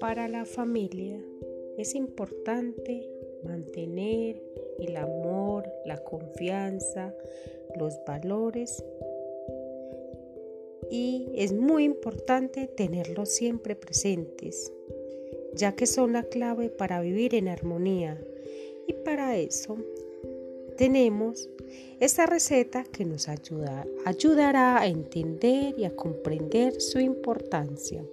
Para la familia es importante mantener el amor, la confianza, los valores y es muy importante tenerlos siempre presentes, ya que son la clave para vivir en armonía. Y para eso tenemos esta receta que nos ayudará a entender y a comprender su importancia.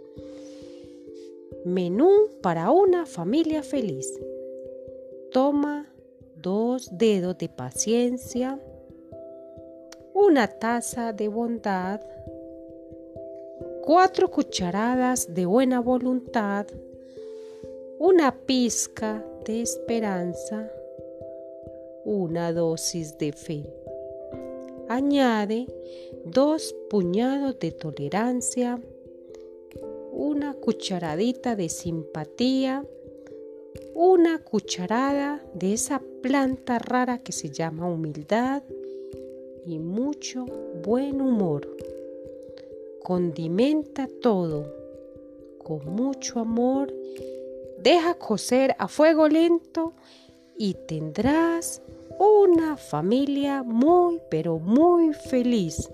Menú para una familia feliz. Toma dos dedos de paciencia, una taza de bondad, cuatro cucharadas de buena voluntad, una pizca de esperanza, una dosis de fe. Añade dos puñados de tolerancia, una cucharadita de simpatía, una cucharada de esa planta rara que se llama humildad y mucho buen humor. Condimenta todo con mucho amor, deja cocer a fuego lento y tendrás una familia muy pero muy feliz.